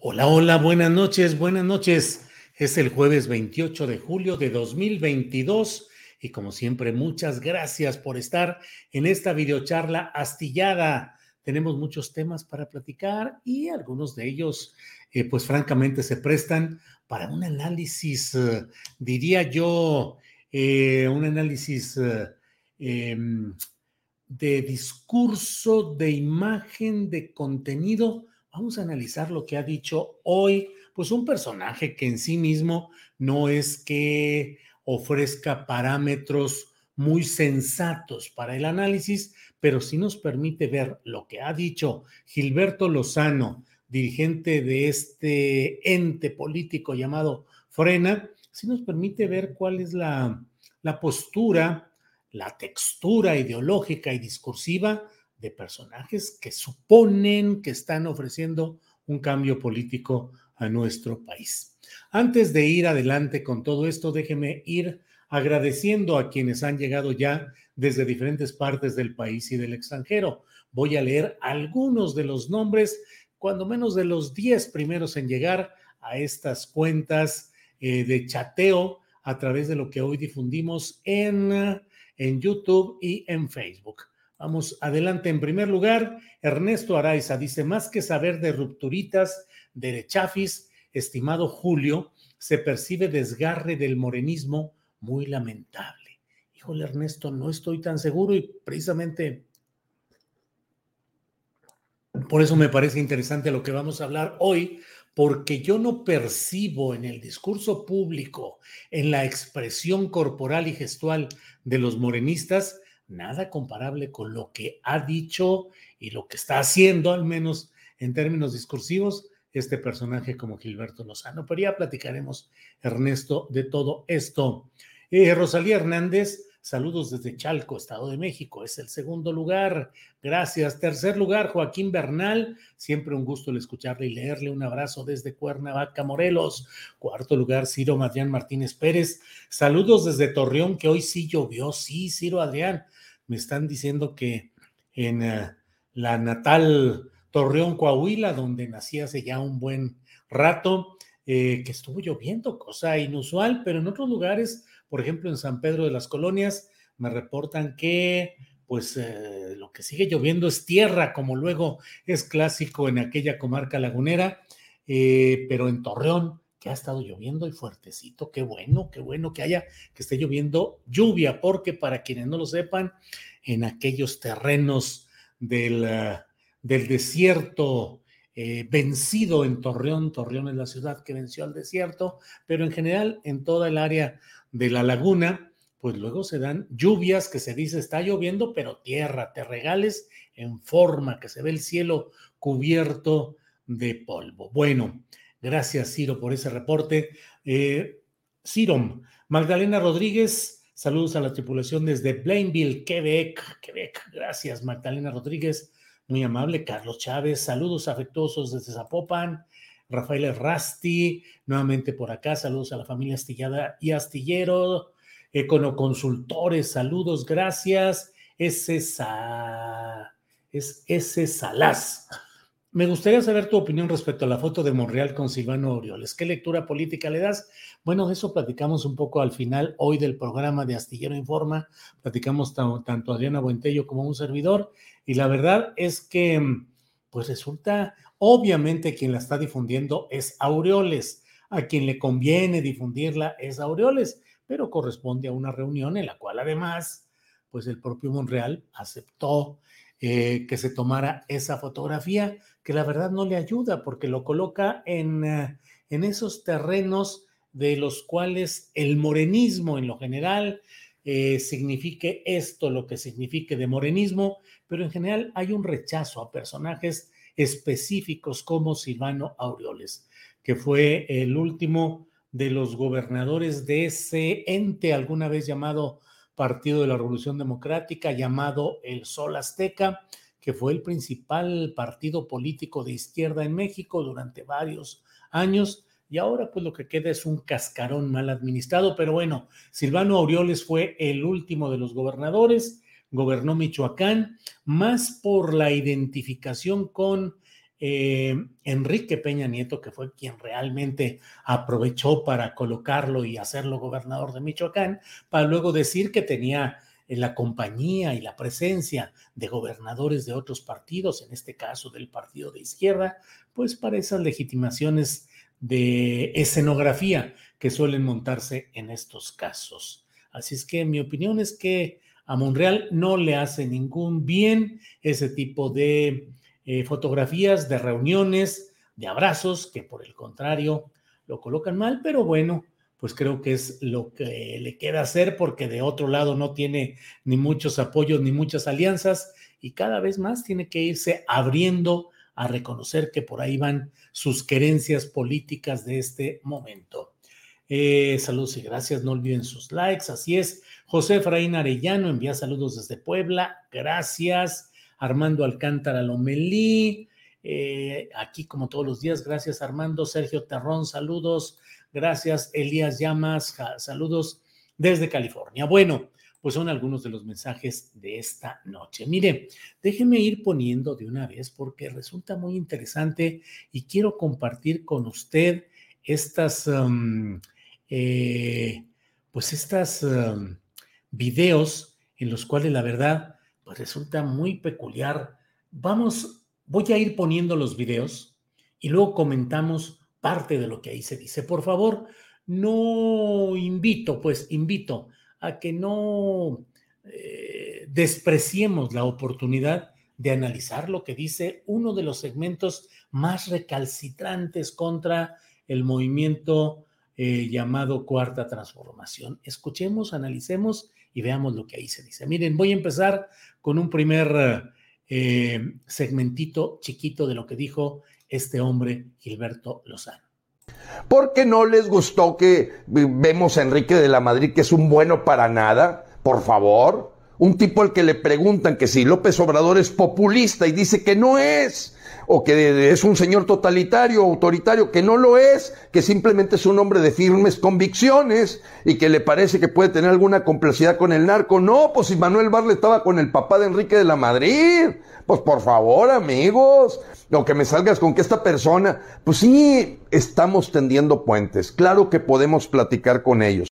Hola, hola, buenas noches, buenas noches. Es el jueves 28 de julio de 2022 y como siempre, muchas gracias por estar en esta videocharla astillada. Tenemos muchos temas para platicar y algunos de ellos, eh, pues francamente, se prestan para un análisis, eh, diría yo, eh, un análisis em, de discurso, de imagen, de contenido Vamos a analizar lo que ha dicho hoy, pues un personaje que en sí mismo no es que ofrezca parámetros muy sensatos para el análisis, pero sí nos permite ver lo que ha dicho Gilberto Lozano, dirigente de este ente político llamado Frena, sí nos permite ver cuál es la, la postura, la textura ideológica y discursiva de personajes que suponen que están ofreciendo un cambio político a nuestro país. Antes de ir adelante con todo esto, déjeme ir agradeciendo a quienes han llegado ya desde diferentes partes del país y del extranjero. Voy a leer algunos de los nombres, cuando menos de los 10 primeros en llegar a estas cuentas eh, de chateo a través de lo que hoy difundimos en, en YouTube y en Facebook. Vamos adelante. En primer lugar, Ernesto Araiza dice, más que saber de rupturitas, derechafis, estimado Julio, se percibe desgarre del morenismo muy lamentable. Híjole, Ernesto, no estoy tan seguro y precisamente por eso me parece interesante lo que vamos a hablar hoy, porque yo no percibo en el discurso público, en la expresión corporal y gestual de los morenistas, nada comparable con lo que ha dicho y lo que está haciendo, al menos en términos discursivos, este personaje como Gilberto Lozano. Pero ya platicaremos, Ernesto, de todo esto. Eh, Rosalía Hernández, saludos desde Chalco, Estado de México, es el segundo lugar. Gracias. Tercer lugar, Joaquín Bernal, siempre un gusto el escucharle y leerle. Un abrazo desde Cuernavaca, Morelos. Cuarto lugar, Ciro Adrián Martínez Pérez. Saludos desde Torreón, que hoy sí llovió. Sí, Ciro Adrián me están diciendo que en eh, la natal Torreón, Coahuila, donde nací hace ya un buen rato, eh, que estuvo lloviendo, cosa inusual, pero en otros lugares, por ejemplo en San Pedro de las Colonias, me reportan que pues eh, lo que sigue lloviendo es tierra, como luego es clásico en aquella comarca lagunera, pero en Torreón que ha estado lloviendo y fuertecito. Qué bueno, qué bueno que haya, que esté lloviendo lluvia, porque para quienes no lo sepan, en aquellos terrenos del, ah, del desierto eh, vencido en Torreón, Torreón es la ciudad que venció al desierto, pero en general en toda el área de la laguna, pues luego se dan lluvias que se dice está lloviendo, pero tierra, te regales en forma, que se ve el cielo cubierto de polvo. Bueno, Gracias, Ciro, por ese reporte. Eh, Magdalena Rodríguez, saludos a la tripulación desde Blainville, Quebec. Quebec, gracias, Magdalena Rodríguez, muy amable. Carlos Chávez, saludos afectuosos desde Zapopan. Rafael Rasti, nuevamente por acá, saludos a la familia Astillada y Astillero. Econoconsultores, saludos, gracias. Es esa es S. Salaz. Me gustaría saber tu opinión respecto a la foto de Monreal con Silvano Orioles. ¿Qué lectura política le das? Bueno, de eso platicamos un poco al final hoy del programa de Astillero Informa. Platicamos tanto Adriana Buentello como un servidor. Y la verdad es que, pues resulta, obviamente quien la está difundiendo es Aureoles. A quien le conviene difundirla es Aureoles, pero corresponde a una reunión en la cual además, pues el propio Monreal aceptó eh, que se tomara esa fotografía, que la verdad no le ayuda porque lo coloca en, eh, en esos terrenos de los cuales el morenismo en lo general eh, signifique esto, lo que signifique de morenismo, pero en general hay un rechazo a personajes específicos como Silvano Aureoles, que fue el último de los gobernadores de ese ente alguna vez llamado Partido de la Revolución Democrática llamado el Sol Azteca, que fue el principal partido político de izquierda en México durante varios años. Y ahora pues lo que queda es un cascarón mal administrado, pero bueno, Silvano Aureoles fue el último de los gobernadores, gobernó Michoacán, más por la identificación con eh, Enrique Peña Nieto, que fue quien realmente aprovechó para colocarlo y hacerlo gobernador de Michoacán, para luego decir que tenía la compañía y la presencia de gobernadores de otros partidos, en este caso del partido de izquierda, pues para esas legitimaciones de escenografía que suelen montarse en estos casos. Así es que mi opinión es que a Monreal no le hace ningún bien ese tipo de eh, fotografías de reuniones, de abrazos, que por el contrario lo colocan mal, pero bueno, pues creo que es lo que le queda hacer porque de otro lado no tiene ni muchos apoyos ni muchas alianzas y cada vez más tiene que irse abriendo a reconocer que por ahí van sus querencias políticas de este momento. Eh, saludos y gracias, no olviden sus likes, así es. José Efraín Arellano envía saludos desde Puebla, gracias. Armando Alcántara Lomelí, eh, aquí como todos los días, gracias Armando, Sergio Terrón, saludos, gracias Elías Llamas, saludos desde California. Bueno, pues son algunos de los mensajes de esta noche. Mire, déjeme ir poniendo de una vez porque resulta muy interesante y quiero compartir con usted estas, um, eh, pues estas um, videos en los cuales la verdad pues resulta muy peculiar. Vamos, voy a ir poniendo los videos y luego comentamos parte de lo que ahí se dice. Por favor, no invito, pues invito a que no eh, despreciemos la oportunidad de analizar lo que dice uno de los segmentos más recalcitrantes contra el movimiento eh, llamado Cuarta Transformación. Escuchemos, analicemos y veamos lo que ahí se dice. Miren, voy a empezar con un primer eh, segmentito chiquito de lo que dijo este hombre, Gilberto Lozano. Porque no les gustó que vemos a Enrique de la Madrid, que es un bueno para nada, por favor. Un tipo al que le preguntan que si López Obrador es populista y dice que no es o que es un señor totalitario, autoritario, que no lo es, que simplemente es un hombre de firmes convicciones y que le parece que puede tener alguna complicidad con el narco. No, pues si Manuel Barle estaba con el papá de Enrique de la Madrid. Pues por favor, amigos, o que me salgas con que esta persona, pues sí, estamos tendiendo puentes. Claro que podemos platicar con ellos.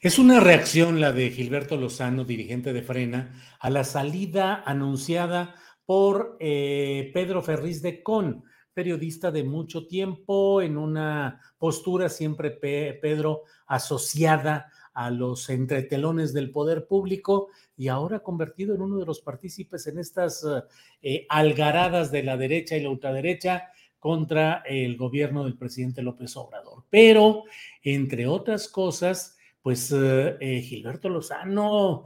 Es una reacción la de Gilberto Lozano, dirigente de Frena, a la salida anunciada por eh, Pedro Ferriz de Con, periodista de mucho tiempo, en una postura siempre Pedro asociada a los entretelones del poder público y ahora convertido en uno de los partícipes en estas eh, algaradas de la derecha y la ultraderecha contra el gobierno del presidente López Obrador. Pero, entre otras cosas, pues eh, Gilberto Lozano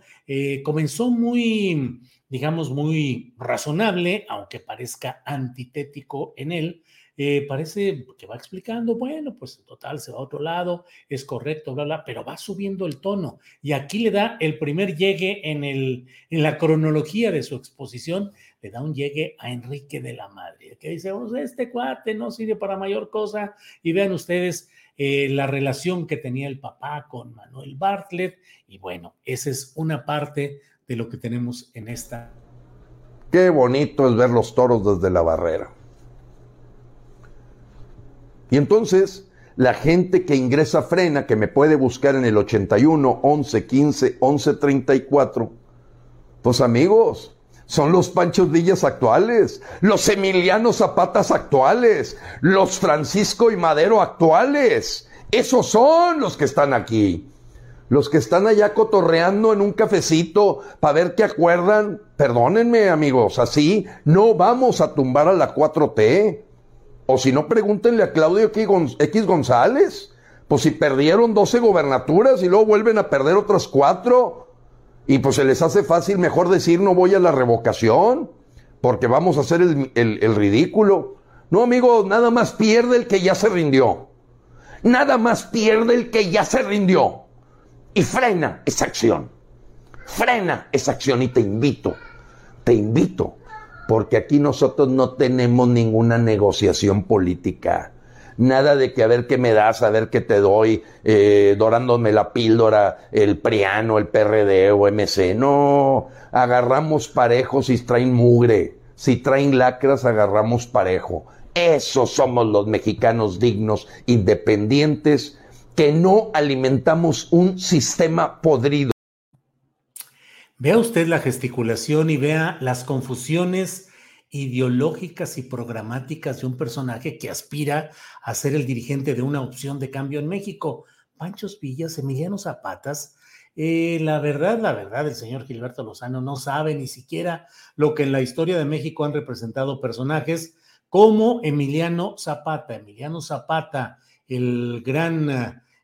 comenzó muy digamos, muy razonable, aunque parezca antitético en él, eh, parece que va explicando, bueno, pues en total se va a otro lado, es correcto, bla, bla, pero va subiendo el tono. Y aquí le da el primer llegue en, el, en la cronología de su exposición, le da un llegue a Enrique de la Madre, que dice, oh, este cuate no sirve para mayor cosa. Y vean ustedes eh, la relación que tenía el papá con Manuel Bartlett. Y bueno, esa es una parte de lo que tenemos en esta. Qué bonito es ver los toros desde la barrera. Y entonces, la gente que ingresa Frena, que me puede buscar en el 81 11 15 11 34, pues amigos, son los Panchos Villas actuales, los Emiliano Zapatas actuales, los Francisco y Madero actuales. Esos son los que están aquí. Los que están allá cotorreando en un cafecito para ver qué acuerdan, perdónenme amigos, así no vamos a tumbar a la 4T. O si no, pregúntenle a Claudio X González. Pues si perdieron 12 gobernaturas y luego vuelven a perder otras cuatro. Y pues se les hace fácil mejor decir no voy a la revocación. Porque vamos a hacer el, el ridículo. No, amigo, nada más pierde el que ya se rindió. Nada más pierde el que ya se rindió. Y frena esa acción. Frena esa acción y te invito, te invito porque aquí nosotros no tenemos ninguna negociación política. Nada de que a ver qué me das, a ver qué te doy, eh, dorándome la píldora, el Priano, el PRD o MC. No, agarramos parejos si traen mugre. Si traen lacras, agarramos parejo. Esos somos los mexicanos dignos, independientes, que no alimentamos un sistema podrido. Vea usted la gesticulación y vea las confusiones ideológicas y programáticas de un personaje que aspira a ser el dirigente de una opción de cambio en México. Panchos Villas, Emiliano Zapatas, eh, la verdad, la verdad, el señor Gilberto Lozano no sabe ni siquiera lo que en la historia de México han representado personajes como Emiliano Zapata. Emiliano Zapata, el gran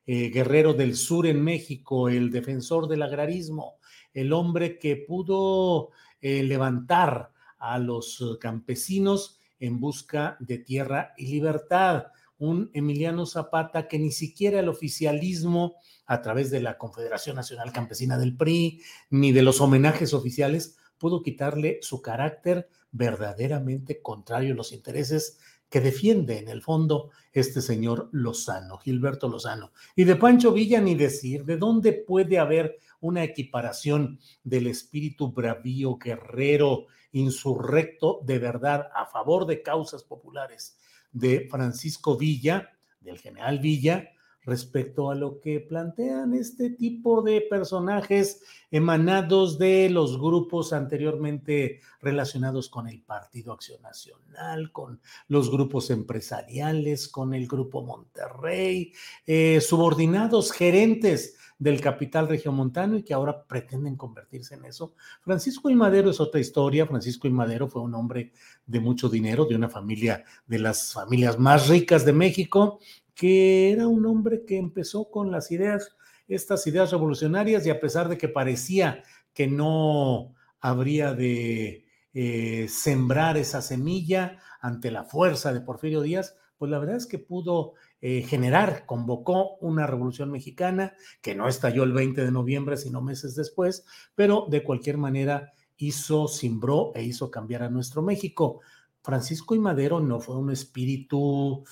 eh, guerrero del sur en México, el defensor del agrarismo, el hombre que pudo eh, levantar a los eh, campesinos en busca de tierra y libertad. Un Emiliano Zapata que ni siquiera el oficialismo, a través de la Confederación Nacional Campesina del PRI, ni de los homenajes oficiales, pudo quitarle su carácter verdaderamente contrario a los intereses que defiende en el fondo este señor Lozano, Gilberto Lozano. Y de Pancho Villa ni decir, ¿de dónde puede haber una equiparación del espíritu bravío, guerrero, insurrecto de verdad a favor de causas populares de Francisco Villa, del general Villa, respecto a lo que plantean este tipo de personajes emanados de los grupos anteriormente relacionados con el Partido Acción Nacional, con los grupos empresariales, con el Grupo Monterrey, eh, subordinados gerentes del capital regiomontano y que ahora pretenden convertirse en eso. Francisco y Madero es otra historia. Francisco y Madero fue un hombre de mucho dinero, de una familia de las familias más ricas de México, que era un hombre que empezó con las ideas, estas ideas revolucionarias y a pesar de que parecía que no habría de eh, sembrar esa semilla ante la fuerza de Porfirio Díaz, pues la verdad es que pudo eh, generar, convocó una revolución mexicana que no estalló el 20 de noviembre, sino meses después, pero de cualquier manera hizo, simbró e hizo cambiar a nuestro México. Francisco y Madero no fue un espíritu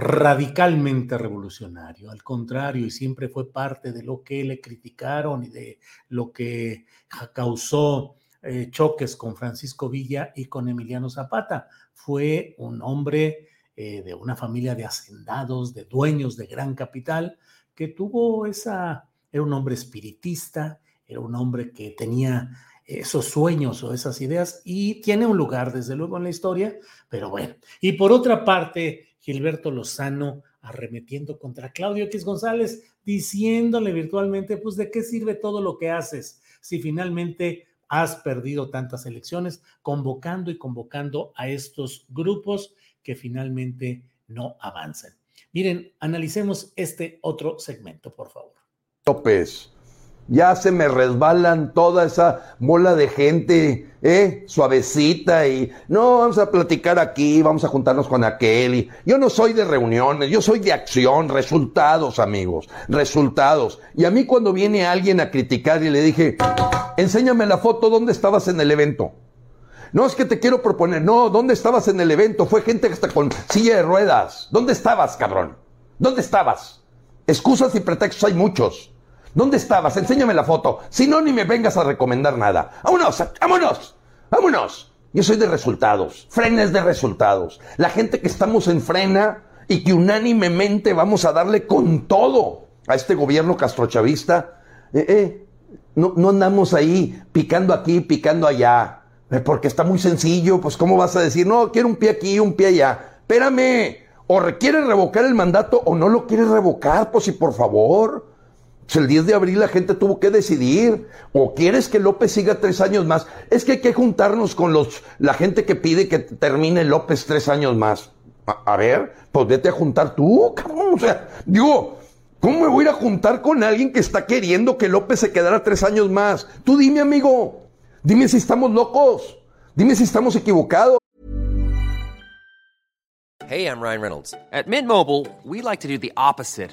radicalmente revolucionario, al contrario, y siempre fue parte de lo que le criticaron y de lo que causó eh, choques con Francisco Villa y con Emiliano Zapata. Fue un hombre eh, de una familia de hacendados, de dueños de gran capital, que tuvo esa, era un hombre espiritista, era un hombre que tenía esos sueños o esas ideas y tiene un lugar desde luego en la historia, pero bueno. Y por otra parte, Gilberto Lozano arremetiendo contra Claudio X González, diciéndole virtualmente, pues de qué sirve todo lo que haces si finalmente has perdido tantas elecciones, convocando y convocando a estos grupos que finalmente no avanzan. Miren, analicemos este otro segmento, por favor. López, ya se me resbalan toda esa mola de gente, ¿eh? Suavecita y no, vamos a platicar aquí, vamos a juntarnos con aquel. Y yo no soy de reuniones, yo soy de acción, resultados, amigos, resultados. Y a mí cuando viene alguien a criticar y le dije, enséñame la foto, ¿dónde estabas en el evento? No es que te quiero proponer, no, ¿dónde estabas en el evento? Fue gente está con silla de ruedas. ¿Dónde estabas, cabrón? ¿Dónde estabas? Excusas y pretextos hay muchos. ¿Dónde estabas? Enséñame la foto. Si no, ni me vengas a recomendar nada. ¡Vámonos! ¡Vámonos! ¡Vámonos! Yo soy de resultados. Frena es de resultados. La gente que estamos en frena y que unánimemente vamos a darle con todo a este gobierno castrochavista, eh, eh, no, andamos ahí picando aquí, picando allá. Eh, porque está muy sencillo, pues ¿cómo vas a decir, no, quiero un pie aquí, un pie allá? Espérame, o requiere revocar el mandato o no lo quiere revocar, pues si por favor. Pues el 10 de abril la gente tuvo que decidir. O quieres que López siga tres años más. Es que hay que juntarnos con los, la gente que pide que termine López tres años más. A, ver, pues vete a juntar tú, cabrón. O sea, digo, ¿cómo me voy a ir a juntar con alguien que está queriendo que López se quedara tres años más? Tú dime, amigo. Dime si estamos locos. Dime si estamos equivocados. Hey, I'm Ryan Reynolds. At Mint Mobile, we like to do the opposite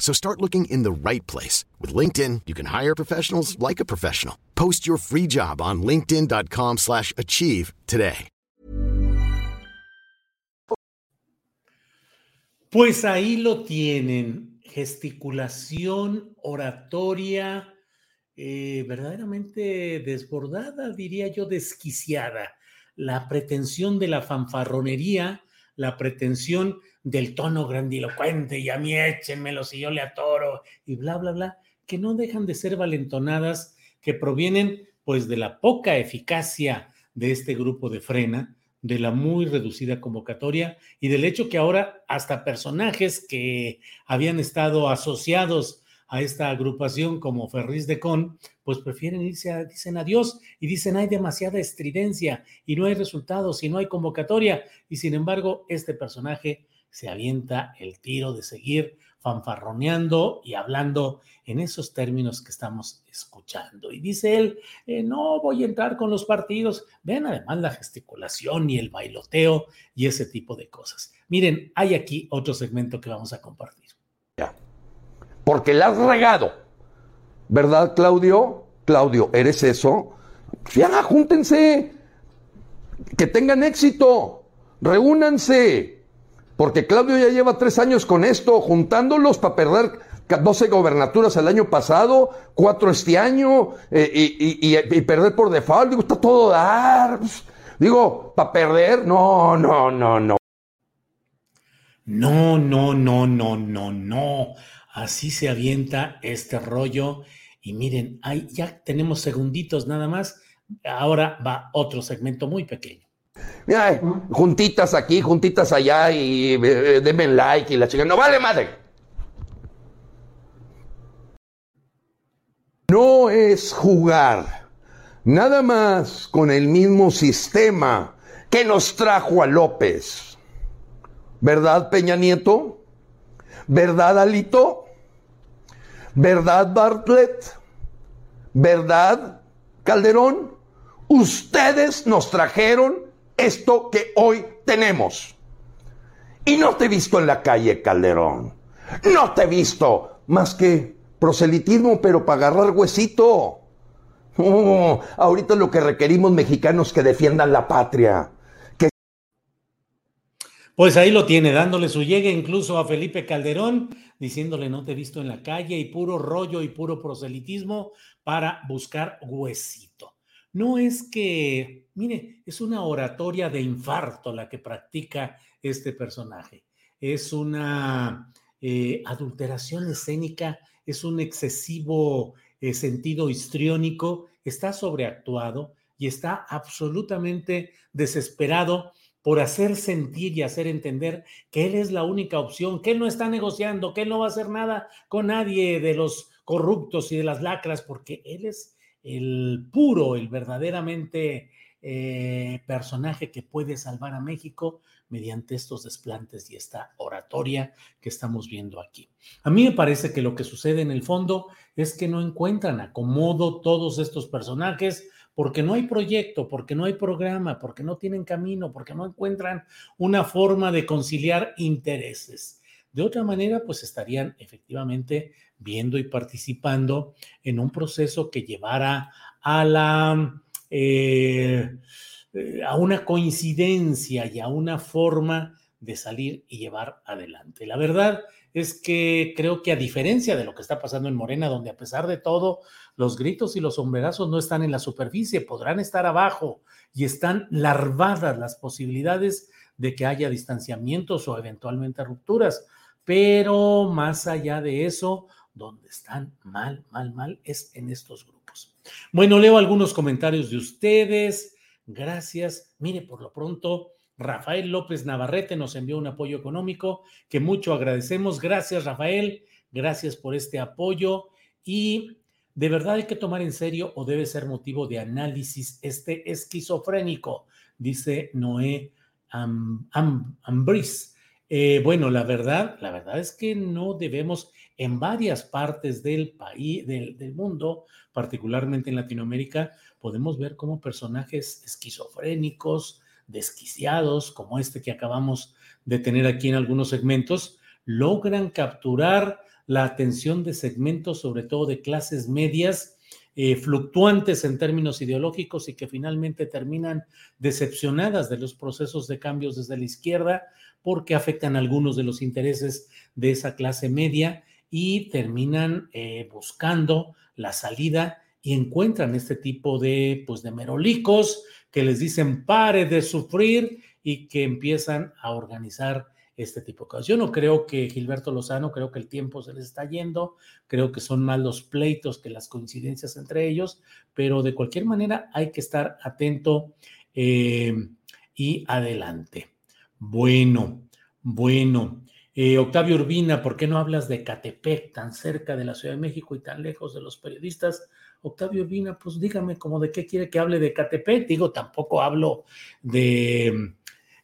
So start looking in the right place. With LinkedIn, you can hire professionals like a professional. Post your free job on linkedin.com slash achieve today. Pues ahí lo tienen. Gesticulación, oratoria, eh, verdaderamente desbordada, diría yo, desquiciada. La pretensión de la fanfarronería, la pretensión del tono grandilocuente y a mí échenmelo si yo le atoro y bla, bla, bla, que no dejan de ser valentonadas que provienen pues de la poca eficacia de este grupo de frena, de la muy reducida convocatoria y del hecho que ahora hasta personajes que habían estado asociados a esta agrupación como Ferris de Con, pues prefieren irse a, dicen adiós y dicen hay demasiada estridencia y no hay resultados y no hay convocatoria y sin embargo este personaje se avienta el tiro de seguir fanfarroneando y hablando en esos términos que estamos escuchando. Y dice él, eh, no voy a entrar con los partidos. Vean además la gesticulación y el bailoteo y ese tipo de cosas. Miren, hay aquí otro segmento que vamos a compartir. Porque la has regado. ¿Verdad, Claudio? Claudio, ¿eres eso? Ya, júntense. Que tengan éxito. Reúnanse porque Claudio ya lleva tres años con esto, juntándolos para perder 12 gobernaturas el año pasado, cuatro este año, eh, y, perder por default. Digo, está todo dar. Digo, para perder, no, no, no, no. No, no, no, no, no, no. Así se avienta este rollo. Y miren, ahí ya tenemos segunditos nada más. Ahora va otro segmento muy pequeño. Mira, juntitas aquí, juntitas allá y eh, denme like y la chica. No vale madre. No es jugar nada más con el mismo sistema que nos trajo a López. ¿Verdad, Peña Nieto? ¿Verdad, Alito? ¿Verdad, Bartlett? ¿Verdad, Calderón? Ustedes nos trajeron esto que hoy tenemos. Y no te he visto en la calle, Calderón. No te he visto más que proselitismo, pero para agarrar huesito. Oh, ahorita lo que requerimos mexicanos que defiendan la patria. Pues ahí lo tiene, dándole su llegue incluso a Felipe Calderón, diciéndole no te he visto en la calle y puro rollo y puro proselitismo para buscar huesito. No es que, mire, es una oratoria de infarto la que practica este personaje. Es una eh, adulteración escénica, es un excesivo eh, sentido histriónico, está sobreactuado y está absolutamente desesperado por hacer sentir y hacer entender que él es la única opción, que él no está negociando, que él no va a hacer nada con nadie de los corruptos y de las lacras, porque él es el puro, el verdaderamente eh, personaje que puede salvar a México mediante estos desplantes y esta oratoria que estamos viendo aquí. A mí me parece que lo que sucede en el fondo es que no encuentran acomodo todos estos personajes porque no hay proyecto, porque no hay programa, porque no tienen camino, porque no encuentran una forma de conciliar intereses. De otra manera, pues estarían efectivamente viendo y participando en un proceso que llevara a la eh, eh, a una coincidencia y a una forma de salir y llevar adelante. La verdad es que creo que a diferencia de lo que está pasando en Morena, donde a pesar de todo los gritos y los sombrerazos no están en la superficie, podrán estar abajo y están larvadas las posibilidades de que haya distanciamientos o eventualmente rupturas. Pero más allá de eso, donde están mal, mal, mal es en estos grupos. Bueno, leo algunos comentarios de ustedes. Gracias. Mire, por lo pronto, Rafael López Navarrete nos envió un apoyo económico que mucho agradecemos. Gracias, Rafael. Gracias por este apoyo. Y de verdad hay que tomar en serio o debe ser motivo de análisis este esquizofrénico, dice Noé Ambris. Eh, bueno, la verdad, la verdad es que no debemos en varias partes del país, del, del mundo, particularmente en Latinoamérica, podemos ver cómo personajes esquizofrénicos, desquiciados, como este que acabamos de tener aquí en algunos segmentos, logran capturar la atención de segmentos, sobre todo de clases medias, eh, fluctuantes en términos ideológicos y que finalmente terminan decepcionadas de los procesos de cambios desde la izquierda porque afectan algunos de los intereses de esa clase media y terminan eh, buscando la salida y encuentran este tipo de, pues, de merolicos que les dicen pare de sufrir y que empiezan a organizar este tipo de cosas. Yo no creo que Gilberto Lozano, creo que el tiempo se les está yendo, creo que son más los pleitos que las coincidencias entre ellos, pero de cualquier manera hay que estar atento eh, y adelante. Bueno, bueno. Eh, Octavio Urbina, ¿por qué no hablas de Catepec, tan cerca de la Ciudad de México y tan lejos de los periodistas? Octavio Urbina, pues dígame como de qué quiere que hable de Catepec. Digo, tampoco hablo de,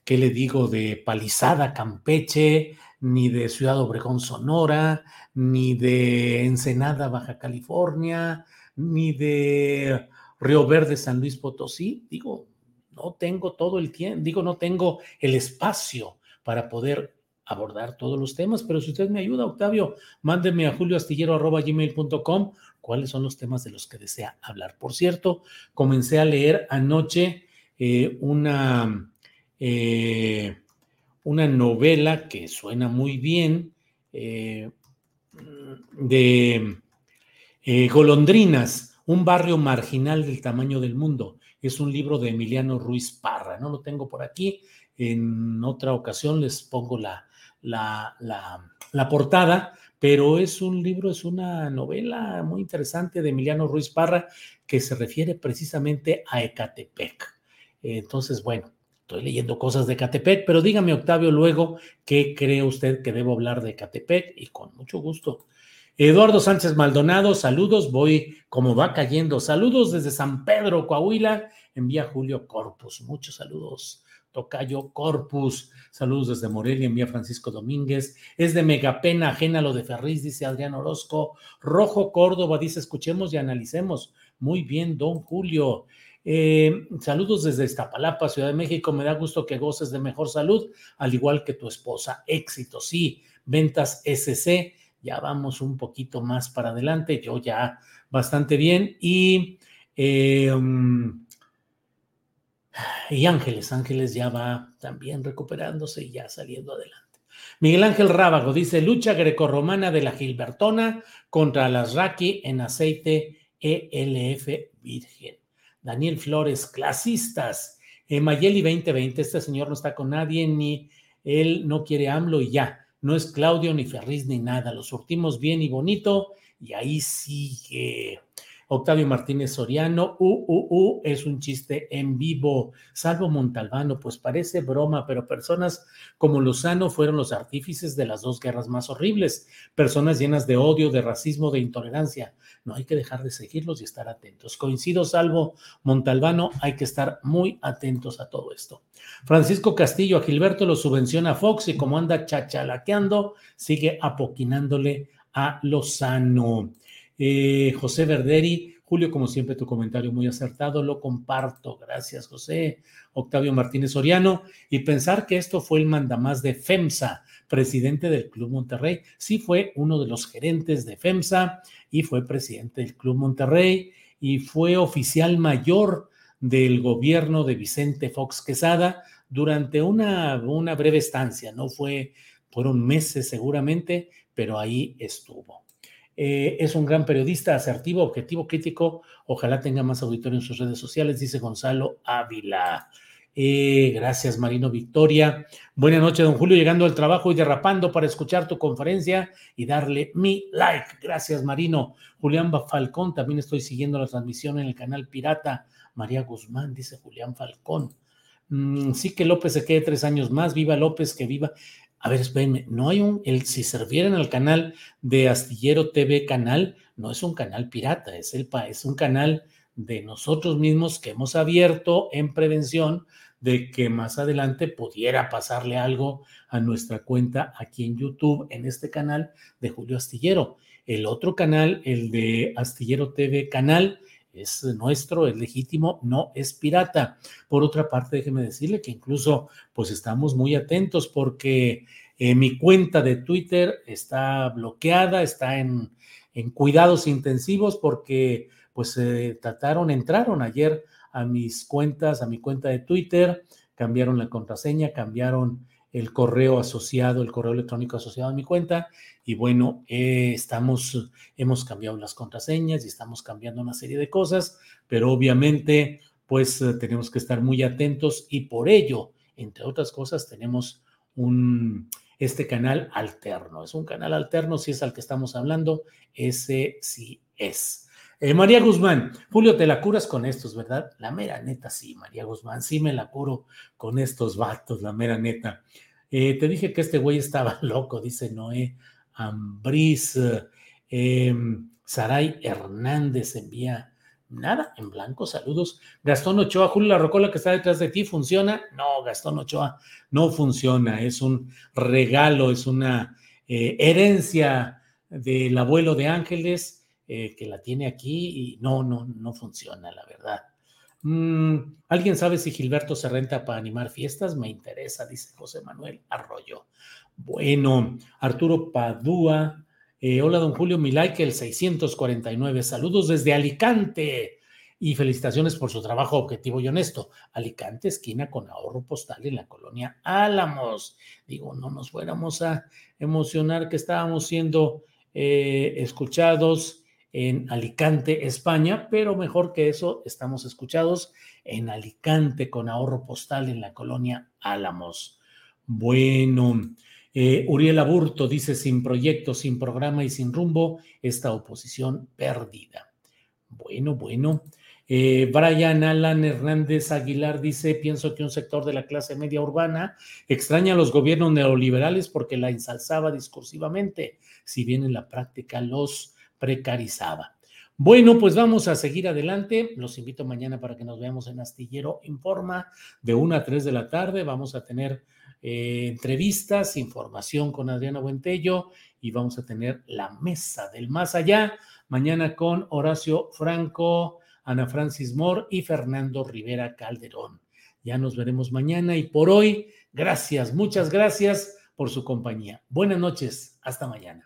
¿qué le digo? De Palizada, Campeche, ni de Ciudad Obregón, Sonora, ni de Ensenada, Baja California, ni de Río Verde, San Luis Potosí. Digo, no tengo todo el tiempo, digo, no tengo el espacio para poder abordar todos los temas, pero si usted me ayuda, Octavio, mándeme a julioastillero.gmail.com cuáles son los temas de los que desea hablar. Por cierto, comencé a leer anoche eh, una, eh, una novela que suena muy bien eh, de Golondrinas, un barrio marginal del tamaño del mundo. Es un libro de Emiliano Ruiz Parra, no lo tengo por aquí. En otra ocasión les pongo la, la, la portada, pero es un libro, es una novela muy interesante de Emiliano Ruiz Parra que se refiere precisamente a Ecatepec. Entonces, bueno, estoy leyendo cosas de Ecatepec, pero dígame, Octavio, luego, ¿qué cree usted que debo hablar de Ecatepec? Y con mucho gusto. Eduardo Sánchez Maldonado, saludos, voy como va cayendo. Saludos desde San Pedro, Coahuila, envía Julio Corpus. Muchos saludos. Tocayo Corpus. Saludos desde Morelia, envía Francisco Domínguez. Es de megapena ajena lo de Ferriz, dice Adrián Orozco. Rojo Córdoba dice, escuchemos y analicemos. Muy bien, don Julio. Eh, saludos desde Iztapalapa, Ciudad de México. Me da gusto que goces de mejor salud, al igual que tu esposa. Éxito, sí. Ventas SC. Ya vamos un poquito más para adelante. Yo ya bastante bien. Y eh, mm, y Ángeles, Ángeles ya va también recuperándose y ya saliendo adelante. Miguel Ángel Rábago dice, lucha grecorromana de la Gilbertona contra las Raki en aceite ELF virgen. Daniel Flores, clasistas. Eh, Mayeli 2020, este señor no está con nadie, ni él no quiere AMLO y ya. No es Claudio, ni Ferriz, ni nada. Lo surtimos bien y bonito y ahí sigue. Octavio Martínez Soriano, uh, uh, uh, es un chiste en vivo. Salvo Montalbano, pues parece broma, pero personas como Lozano fueron los artífices de las dos guerras más horribles. Personas llenas de odio, de racismo, de intolerancia. No hay que dejar de seguirlos y estar atentos. Coincido, salvo Montalbano, hay que estar muy atentos a todo esto. Francisco Castillo, a Gilberto lo subvenciona Fox y como anda chachalaqueando, sigue apoquinándole a Lozano. Eh, José Verderi, Julio, como siempre, tu comentario muy acertado, lo comparto. Gracias, José. Octavio Martínez Soriano, y pensar que esto fue el mandamás de FEMSA, presidente del Club Monterrey. Sí, fue uno de los gerentes de FEMSA y fue presidente del Club Monterrey y fue oficial mayor del gobierno de Vicente Fox Quesada durante una, una breve estancia. No fue, fueron meses seguramente, pero ahí estuvo. Eh, es un gran periodista, asertivo, objetivo, crítico. Ojalá tenga más auditorio en sus redes sociales, dice Gonzalo Ávila. Eh, gracias, Marino Victoria. Buenas noches, don Julio, llegando al trabajo y derrapando para escuchar tu conferencia y darle mi like. Gracias, Marino. Julián Falcón, también estoy siguiendo la transmisión en el canal Pirata. María Guzmán, dice Julián Falcón. Mm, sí que López se quede tres años más. Viva López, que viva. A ver, espérenme, no hay un, el, si servieran al canal de Astillero TV Canal, no es un canal pirata, es, el, es un canal de nosotros mismos que hemos abierto en prevención de que más adelante pudiera pasarle algo a nuestra cuenta aquí en YouTube, en este canal de Julio Astillero. El otro canal, el de Astillero TV Canal, es nuestro, es legítimo, no es pirata. Por otra parte, déjeme decirle que incluso pues estamos muy atentos porque eh, mi cuenta de Twitter está bloqueada, está en, en cuidados intensivos porque pues trataron, entraron ayer a mis cuentas, a mi cuenta de Twitter, cambiaron la contraseña, cambiaron el correo asociado, el correo electrónico asociado a mi cuenta. Y bueno, eh, estamos, hemos cambiado las contraseñas y estamos cambiando una serie de cosas, pero obviamente, pues eh, tenemos que estar muy atentos y por ello, entre otras cosas, tenemos un, este canal alterno. Es un canal alterno, si es al que estamos hablando, ese sí es. Eh, María Guzmán, Julio, te la curas con estos, ¿verdad? La mera neta, sí, María Guzmán, sí me la curo con estos vatos, la mera neta. Eh, te dije que este güey estaba loco, dice Noé Ambriz. Eh, Saray Hernández envía nada en blanco, saludos. Gastón Ochoa, Julio La Rocola que está detrás de ti, ¿funciona? No, Gastón Ochoa, no funciona, es un regalo, es una herencia del abuelo de Ángeles eh, que la tiene aquí y no, no, no funciona, la verdad. Mm, ¿Alguien sabe si Gilberto se renta para animar fiestas? Me interesa, dice José Manuel Arroyo. Bueno, Arturo Padúa. Eh, hola, don Julio Milay, el 649. Saludos desde Alicante y felicitaciones por su trabajo objetivo y honesto. Alicante, esquina con ahorro postal en la colonia Álamos. Digo, no nos fuéramos a emocionar que estábamos siendo eh, escuchados en Alicante, España, pero mejor que eso, estamos escuchados en Alicante con ahorro postal en la colonia Álamos. Bueno, eh, Uriel Aburto dice, sin proyecto, sin programa y sin rumbo, esta oposición perdida. Bueno, bueno. Eh, Brian Alan Hernández Aguilar dice, pienso que un sector de la clase media urbana extraña a los gobiernos neoliberales porque la ensalzaba discursivamente, si bien en la práctica los precarizaba. Bueno, pues vamos a seguir adelante. Los invito mañana para que nos veamos en Astillero Informa de 1 a 3 de la tarde. Vamos a tener eh, entrevistas, información con Adriana Buentello y vamos a tener la mesa del más allá mañana con Horacio Franco, Ana Francis Moore y Fernando Rivera Calderón. Ya nos veremos mañana y por hoy, gracias, muchas gracias por su compañía. Buenas noches, hasta mañana.